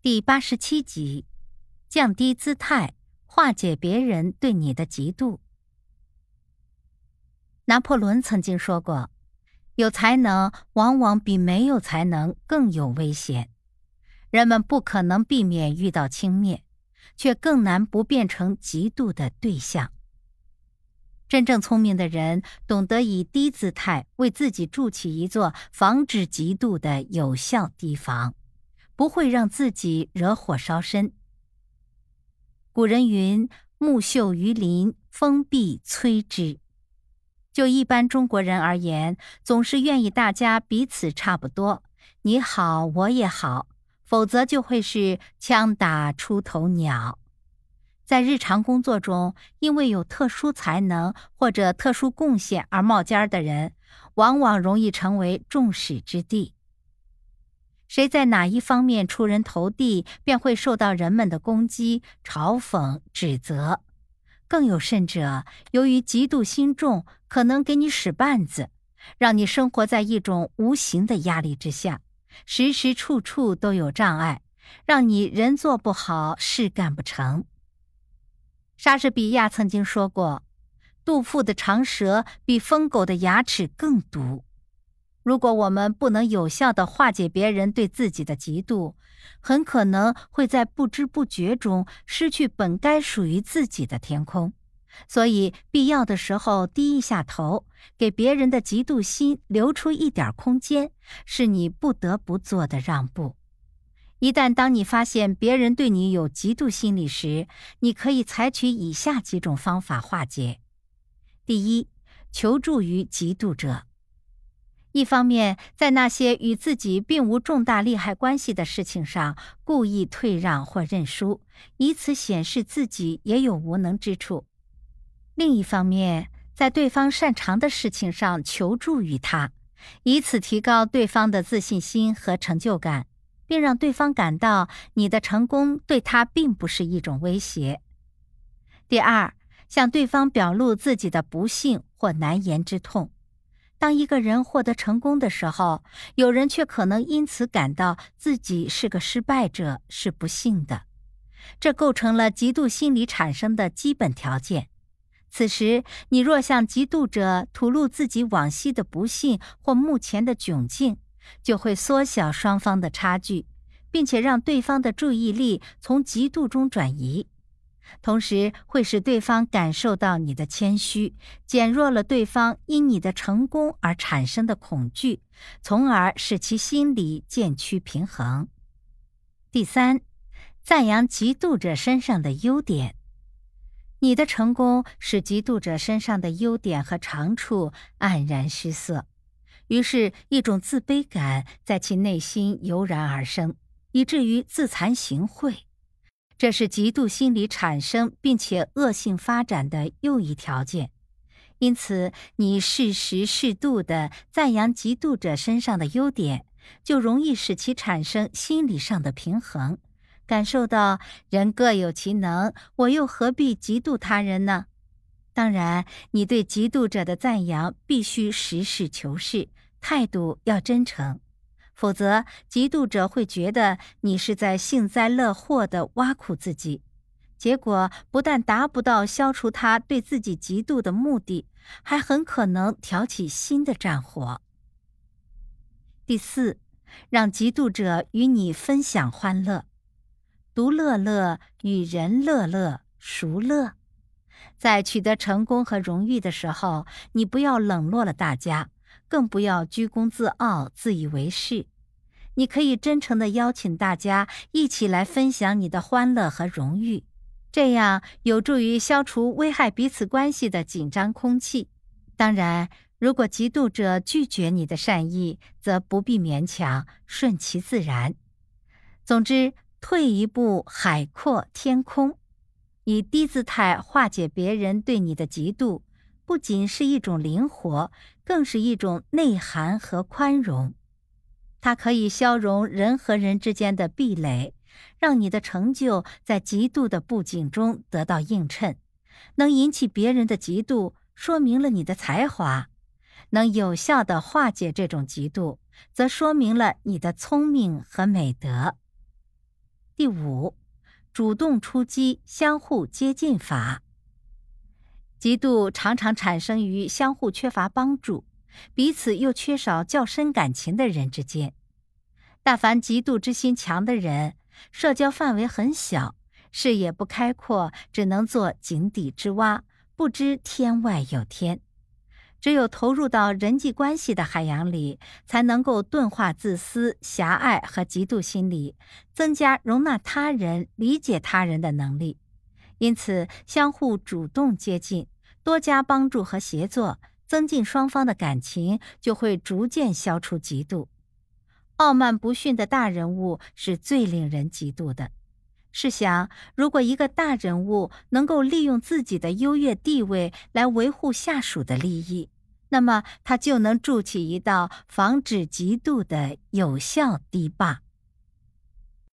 第八十七集，降低姿态，化解别人对你的嫉妒。拿破仑曾经说过：“有才能往往比没有才能更有危险。人们不可能避免遇到轻蔑，却更难不变成嫉妒的对象。真正聪明的人，懂得以低姿态为自己筑起一座防止嫉妒的有效堤防。”不会让自己惹火烧身。古人云：“木秀于林，风必摧之。”就一般中国人而言，总是愿意大家彼此差不多，你好我也好，否则就会是枪打出头鸟。在日常工作中，因为有特殊才能或者特殊贡献而冒尖儿的人，往往容易成为众矢之的。谁在哪一方面出人头地，便会受到人们的攻击、嘲讽、指责。更有甚者，由于嫉妒心重，可能给你使绊子，让你生活在一种无形的压力之下，时时处处都有障碍，让你人做不好，事干不成。莎士比亚曾经说过：“杜甫的长舌比疯狗的牙齿更毒。”如果我们不能有效的化解别人对自己的嫉妒，很可能会在不知不觉中失去本该属于自己的天空。所以，必要的时候低一下头，给别人的嫉妒心留出一点空间，是你不得不做的让步。一旦当你发现别人对你有嫉妒心理时，你可以采取以下几种方法化解：第一，求助于嫉妒者。一方面，在那些与自己并无重大利害关系的事情上故意退让或认输，以此显示自己也有无能之处；另一方面，在对方擅长的事情上求助于他，以此提高对方的自信心和成就感，并让对方感到你的成功对他并不是一种威胁。第二，向对方表露自己的不幸或难言之痛。当一个人获得成功的时候，有人却可能因此感到自己是个失败者，是不幸的。这构成了嫉妒心理产生的基本条件。此时，你若向嫉妒者吐露自己往昔的不幸或目前的窘境，就会缩小双方的差距，并且让对方的注意力从嫉妒中转移。同时会使对方感受到你的谦虚，减弱了对方因你的成功而产生的恐惧，从而使其心理渐趋平衡。第三，赞扬嫉妒者身上的优点。你的成功使嫉妒者身上的优点和长处黯然失色，于是，一种自卑感在其内心油然而生，以至于自惭形秽。这是嫉妒心理产生并且恶性发展的又一条件，因此，你适时适度的赞扬嫉妒者身上的优点，就容易使其产生心理上的平衡，感受到人各有其能，我又何必嫉妒他人呢？当然，你对嫉妒者的赞扬必须实事求是，态度要真诚。否则，嫉妒者会觉得你是在幸灾乐祸地挖苦自己，结果不但达不到消除他对自己嫉妒的目的，还很可能挑起新的战火。第四，让嫉妒者与你分享欢乐，独乐乐，与人乐乐，孰乐？在取得成功和荣誉的时候，你不要冷落了大家。更不要居功自傲、自以为是。你可以真诚的邀请大家一起来分享你的欢乐和荣誉，这样有助于消除危害彼此关系的紧张空气。当然，如果嫉妒者拒绝你的善意，则不必勉强，顺其自然。总之，退一步，海阔天空。以低姿态化解别人对你的嫉妒。不仅是一种灵活，更是一种内涵和宽容。它可以消融人和人之间的壁垒，让你的成就在极度的不景中得到映衬。能引起别人的嫉妒，说明了你的才华；能有效的化解这种嫉妒，则说明了你的聪明和美德。第五，主动出击，相互接近法。嫉妒常常产生于相互缺乏帮助、彼此又缺少较深感情的人之间。但凡嫉妒之心强的人，社交范围很小，视野不开阔，只能做井底之蛙，不知天外有天。只有投入到人际关系的海洋里，才能够钝化自私、狭隘和嫉妒心理，增加容纳他人、理解他人的能力。因此，相互主动接近，多加帮助和协作，增进双方的感情，就会逐渐消除嫉妒。傲慢不驯的大人物是最令人嫉妒的。试想，如果一个大人物能够利用自己的优越地位来维护下属的利益，那么他就能筑起一道防止嫉妒的有效堤坝。